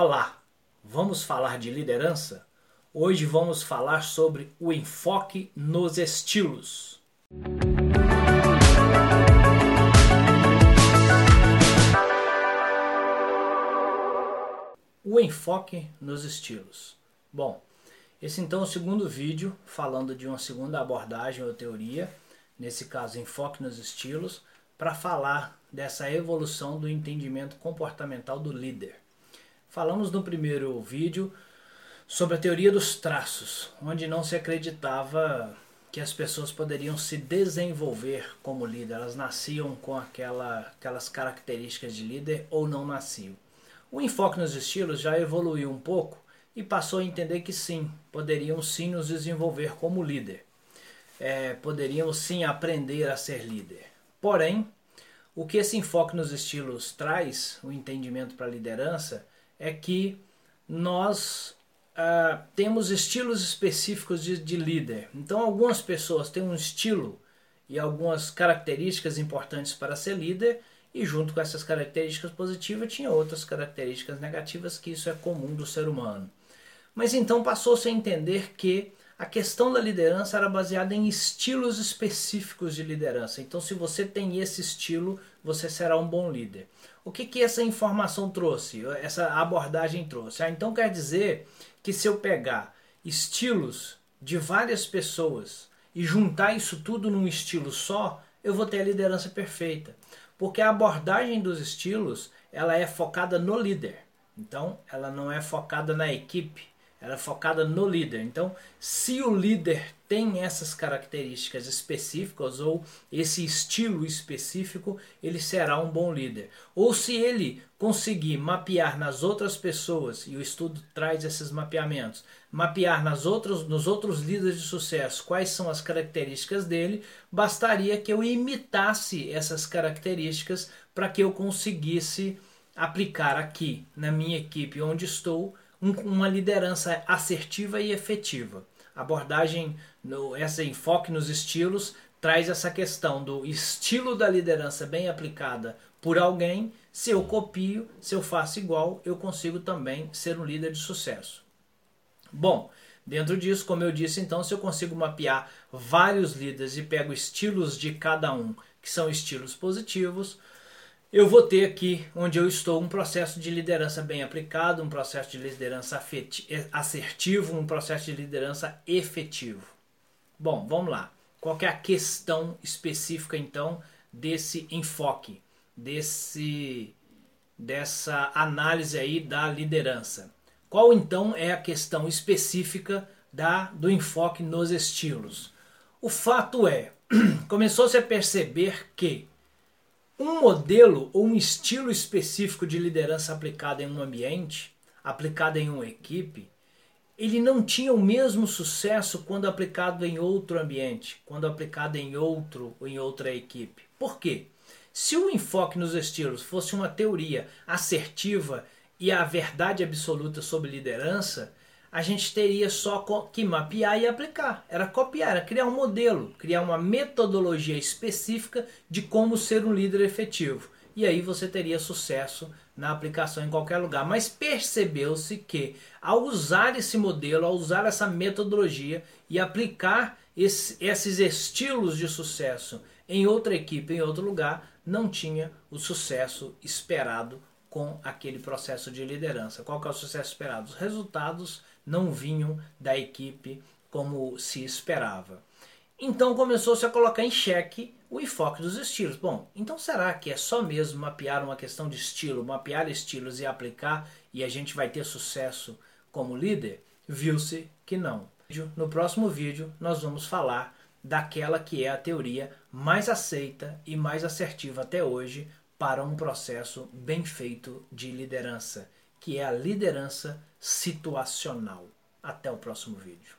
Olá, vamos falar de liderança? Hoje vamos falar sobre o enfoque nos estilos. O enfoque nos estilos. Bom, esse então é o segundo vídeo falando de uma segunda abordagem ou teoria, nesse caso enfoque nos estilos, para falar dessa evolução do entendimento comportamental do líder. Falamos no primeiro vídeo sobre a teoria dos traços, onde não se acreditava que as pessoas poderiam se desenvolver como líder, elas nasciam com aquela, aquelas características de líder ou não nasciam. O enfoque nos estilos já evoluiu um pouco e passou a entender que sim, poderiam sim nos desenvolver como líder, é, poderiam sim aprender a ser líder. Porém, o que esse enfoque nos estilos traz, o entendimento para a liderança, é que nós uh, temos estilos específicos de, de líder. Então, algumas pessoas têm um estilo e algumas características importantes para ser líder, e junto com essas características positivas tinha outras características negativas, que isso é comum do ser humano. Mas então passou-se a entender que a questão da liderança era baseada em estilos específicos de liderança. Então, se você tem esse estilo, você será um bom líder. O que, que essa informação trouxe? Essa abordagem trouxe? Ah, então quer dizer que se eu pegar estilos de várias pessoas e juntar isso tudo num estilo só, eu vou ter a liderança perfeita. Porque a abordagem dos estilos, ela é focada no líder. Então, ela não é focada na equipe, ela é focada no líder. Então, se o líder tem essas características específicas ou esse estilo específico, ele será um bom líder. Ou se ele conseguir mapear nas outras pessoas, e o estudo traz esses mapeamentos, mapear nas outros, nos outros líderes de sucesso quais são as características dele, bastaria que eu imitasse essas características para que eu conseguisse aplicar aqui na minha equipe onde estou um, uma liderança assertiva e efetiva. A abordagem, no, esse enfoque nos estilos, traz essa questão do estilo da liderança bem aplicada por alguém. Se eu copio, se eu faço igual, eu consigo também ser um líder de sucesso. Bom, dentro disso, como eu disse, então, se eu consigo mapear vários líderes e pego estilos de cada um, que são estilos positivos, eu vou ter aqui onde eu estou um processo de liderança bem aplicado, um processo de liderança assertivo, um processo de liderança efetivo. Bom, vamos lá. Qual é a questão específica então desse enfoque, desse dessa análise aí da liderança? Qual então é a questão específica da do enfoque nos estilos? O fato é, começou-se a perceber que um modelo ou um estilo específico de liderança aplicado em um ambiente, aplicado em uma equipe, ele não tinha o mesmo sucesso quando aplicado em outro ambiente, quando aplicado em outro ou em outra equipe. Por quê? Se o enfoque nos estilos fosse uma teoria assertiva e a verdade absoluta sobre liderança, a gente teria só que mapear e aplicar. Era copiar, era criar um modelo, criar uma metodologia específica de como ser um líder efetivo. E aí você teria sucesso na aplicação em qualquer lugar. Mas percebeu-se que ao usar esse modelo, ao usar essa metodologia e aplicar esse, esses estilos de sucesso em outra equipe, em outro lugar, não tinha o sucesso esperado com aquele processo de liderança. Qual que é o sucesso esperado? Os resultados não vinham da equipe como se esperava. Então começou-se a colocar em xeque o enfoque dos estilos. Bom, então será que é só mesmo mapear uma questão de estilo, mapear estilos e aplicar e a gente vai ter sucesso como líder? Viu-se que não. No próximo vídeo nós vamos falar daquela que é a teoria mais aceita e mais assertiva até hoje para um processo bem feito de liderança, que é a liderança situacional. Até o próximo vídeo.